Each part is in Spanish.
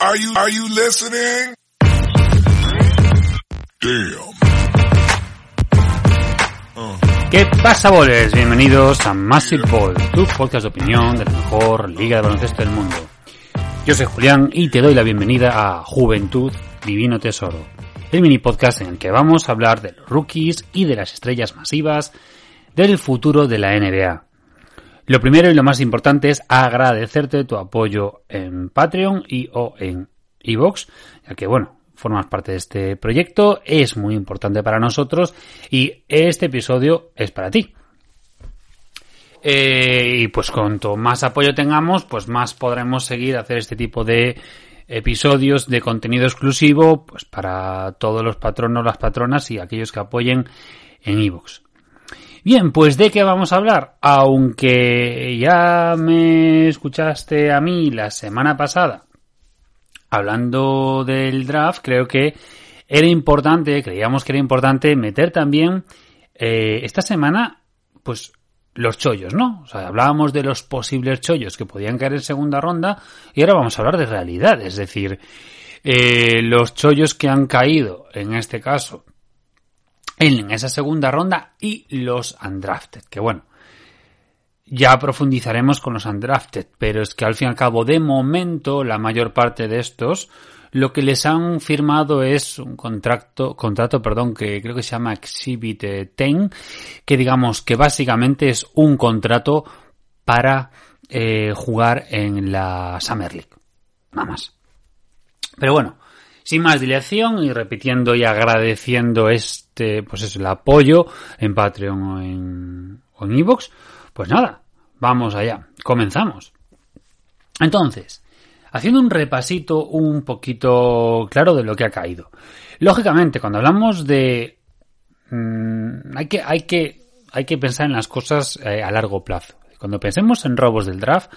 Are you are you listening? Damn. ¿Qué pasa, boles? Bienvenidos a Massive Ball, tu podcast de opinión de la mejor liga de baloncesto del mundo. Yo soy Julián y te doy la bienvenida a Juventud Divino Tesoro, el mini podcast en el que vamos a hablar de los rookies y de las estrellas masivas del futuro de la NBA. Lo primero y lo más importante es agradecerte tu apoyo en Patreon y o en iVoox, ya que bueno, formas parte de este proyecto, es muy importante para nosotros y este episodio es para ti. Eh, y pues cuanto más apoyo tengamos, pues más podremos seguir hacer este tipo de episodios de contenido exclusivo pues para todos los patronos, las patronas y aquellos que apoyen en iVoox. Bien, pues de qué vamos a hablar. Aunque ya me escuchaste a mí la semana pasada hablando del draft, creo que era importante, creíamos que era importante meter también eh, esta semana, pues los chollos, ¿no? O sea, hablábamos de los posibles chollos que podían caer en segunda ronda y ahora vamos a hablar de realidad, es decir, eh, los chollos que han caído, en este caso, en esa segunda ronda y los undrafted, que bueno, ya profundizaremos con los undrafted, pero es que al fin y al cabo, de momento, la mayor parte de estos, lo que les han firmado es un contrato, contrato, perdón, que creo que se llama Exhibit 10, que digamos que básicamente es un contrato para eh, jugar en la Summer League. Nada más. Pero bueno, sin más dilación y repitiendo y agradeciendo este, pues es el apoyo en Patreon o en, o en Evox, pues nada, vamos allá, comenzamos. Entonces, haciendo un repasito un poquito claro de lo que ha caído. Lógicamente, cuando hablamos de... Mmm, hay, que, hay, que, hay que pensar en las cosas eh, a largo plazo. Cuando pensemos en robos del draft,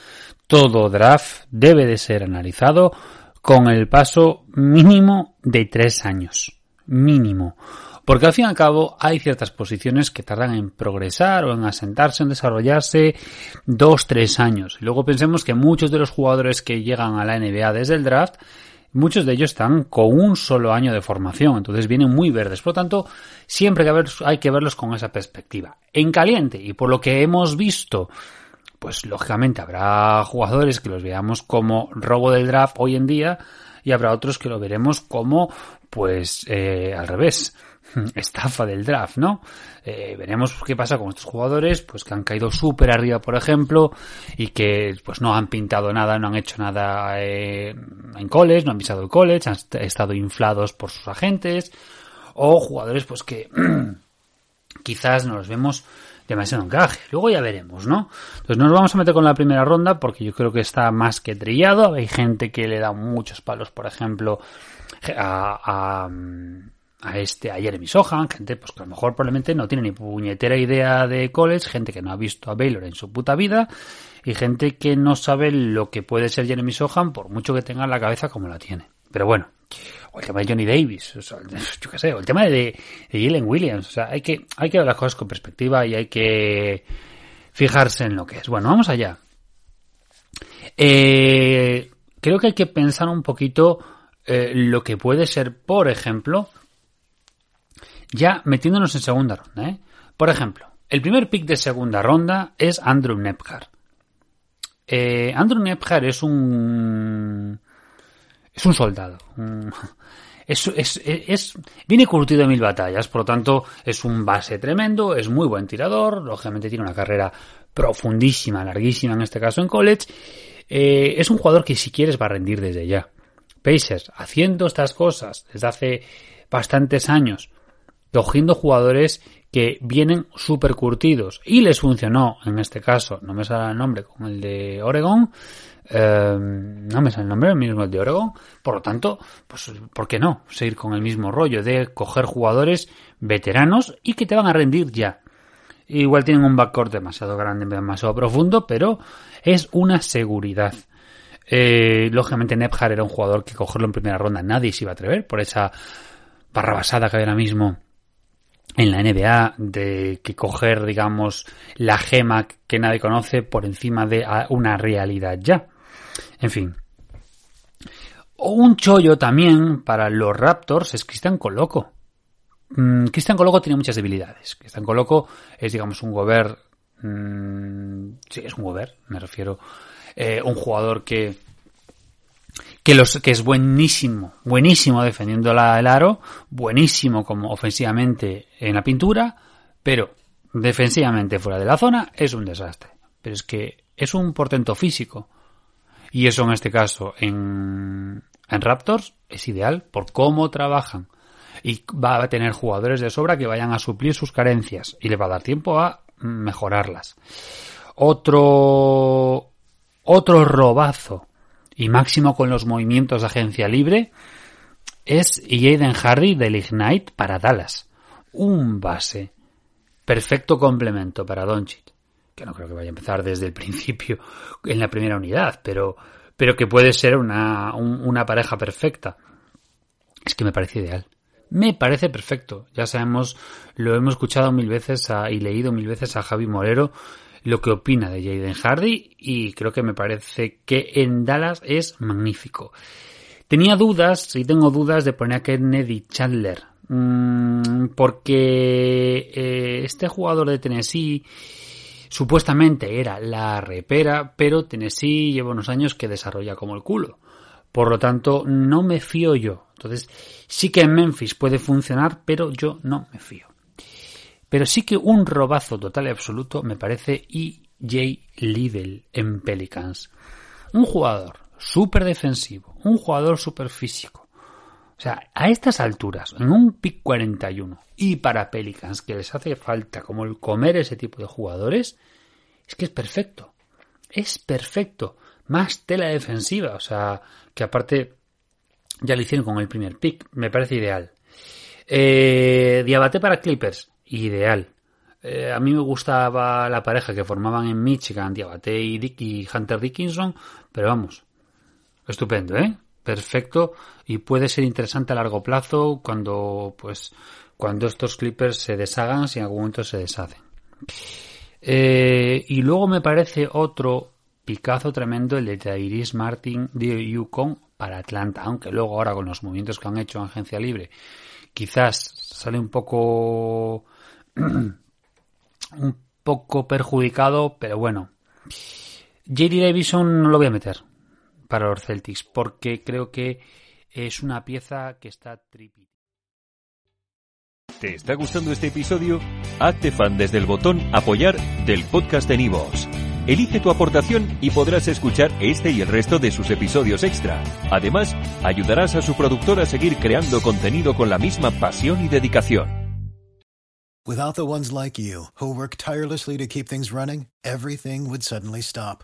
todo draft debe de ser analizado con el paso mínimo de tres años. Mínimo. Porque al fin y al cabo hay ciertas posiciones que tardan en progresar o en asentarse, en desarrollarse dos, tres años. Y luego pensemos que muchos de los jugadores que llegan a la NBA desde el draft, muchos de ellos están con un solo año de formación, entonces vienen muy verdes. Por lo tanto, siempre hay que verlos con esa perspectiva. En caliente, y por lo que hemos visto, pues lógicamente habrá jugadores que los veamos como robo del draft hoy en día y habrá otros que lo veremos como pues eh, al revés estafa del draft, ¿no? Eh, veremos qué pasa con estos jugadores, pues que han caído súper arriba, por ejemplo, y que pues no han pintado nada, no han hecho nada eh, en college, no han pisado el college, han estado inflados por sus agentes, o jugadores pues que quizás no los vemos demasiado encaje. Luego ya veremos, ¿no? Entonces no nos vamos a meter con la primera ronda porque yo creo que está más que trillado. Hay gente que le da muchos palos, por ejemplo, a, a este, a Jeremy Sohan, gente pues que a lo mejor probablemente no tiene ni puñetera idea de college, gente que no ha visto a Baylor en su puta vida, y gente que no sabe lo que puede ser Jeremy Sohan por mucho que tenga la cabeza como la tiene. Pero bueno, o el tema de Johnny Davis, o yo qué sé, o el tema de, de Jalen Williams, o sea, hay que, hay que ver las cosas con perspectiva y hay que fijarse en lo que es. Bueno, vamos allá. Eh, creo que hay que pensar un poquito eh, lo que puede ser, por ejemplo, ya metiéndonos en segunda ronda. ¿eh? Por ejemplo, el primer pick de segunda ronda es Andrew Nepgar. Eh, Andrew Nepgar es un es un soldado. Es, viene curtido de mil batallas, por lo tanto es un base tremendo, es muy buen tirador, lógicamente tiene una carrera profundísima, larguísima en este caso en college. Eh, es un jugador que si quieres va a rendir desde ya. Pacers, haciendo estas cosas desde hace bastantes años, cogiendo jugadores que vienen súper curtidos y les funcionó, en este caso, no me sale el nombre, con el de Oregon, Em, no me sale el nombre, el mismo el de Oregon. Por lo tanto, pues, ¿por qué no? Seguir con el mismo rollo de coger jugadores veteranos y que te van a rendir ya. Igual tienen un backcourt demasiado grande, demasiado profundo, pero es una seguridad. Eh, lógicamente, Nebhard era un jugador que cogerlo en primera ronda nadie se iba a atrever por esa barrabasada que hay ahora mismo en la NBA de que coger, digamos, la gema que nadie conoce por encima de una realidad ya. En fin. Un chollo también para los Raptors es Cristian Coloco. Mm, Cristian Coloco tiene muchas debilidades. Cristian Coloco es, digamos, un gober. Mm, sí, es un gober, me refiero. Eh, un jugador que. Que, los, que es buenísimo, buenísimo defendiendo el aro, buenísimo como ofensivamente en la pintura, pero defensivamente fuera de la zona es un desastre. Pero es que es un portento físico. Y eso en este caso en, Raptors es ideal por cómo trabajan. Y va a tener jugadores de sobra que vayan a suplir sus carencias y le va a dar tiempo a mejorarlas. Otro, otro robazo y máximo con los movimientos de agencia libre es Jaden Harry del Ignite para Dallas. Un base. Perfecto complemento para Doncic que no creo que vaya a empezar desde el principio en la primera unidad, pero, pero que puede ser una, una pareja perfecta. Es que me parece ideal. Me parece perfecto. Ya sabemos, lo hemos escuchado mil veces y leído mil veces a Javi Morero lo que opina de Jaden Hardy y creo que me parece que en Dallas es magnífico. Tenía dudas, y tengo dudas de poner a Kennedy Chandler, mm, porque eh, este jugador de Tennessee Supuestamente era la repera, pero Tennessee lleva unos años que desarrolla como el culo. Por lo tanto, no me fío yo. Entonces, sí que en Memphis puede funcionar, pero yo no me fío. Pero sí que un robazo total y absoluto me parece E.J. Liddell en Pelicans. Un jugador súper defensivo, un jugador súper físico. O sea, a estas alturas, en un pick 41, y para Pelicans, que les hace falta como el comer ese tipo de jugadores, es que es perfecto. Es perfecto. Más tela defensiva. O sea, que aparte ya lo hicieron con el primer pick. Me parece ideal. Eh, Diabate para Clippers. Ideal. Eh, a mí me gustaba la pareja que formaban en Michigan, Diabate y, Dick y Hunter Dickinson. Pero vamos. Estupendo, ¿eh? Perfecto. Y puede ser interesante a largo plazo cuando, pues, cuando estos clippers se deshagan, si en algún momento se deshacen. Eh, y luego me parece otro picazo tremendo el de Tyrese Martin de Yukon para Atlanta, aunque luego ahora con los movimientos que han hecho en agencia libre, quizás sale un poco un poco perjudicado, pero bueno. JD Davison no lo voy a meter para los Celtics porque creo que es una pieza que está tripi. ¿Te está gustando este episodio? Hazte fan desde el botón Apoyar del podcast de Nivos. Elige tu aportación y podrás escuchar este y el resto de sus episodios extra. Además, ayudarás a su productor a seguir creando contenido con la misma pasión y dedicación. Without the ones like you, who work tirelessly to keep things running, everything would suddenly stop.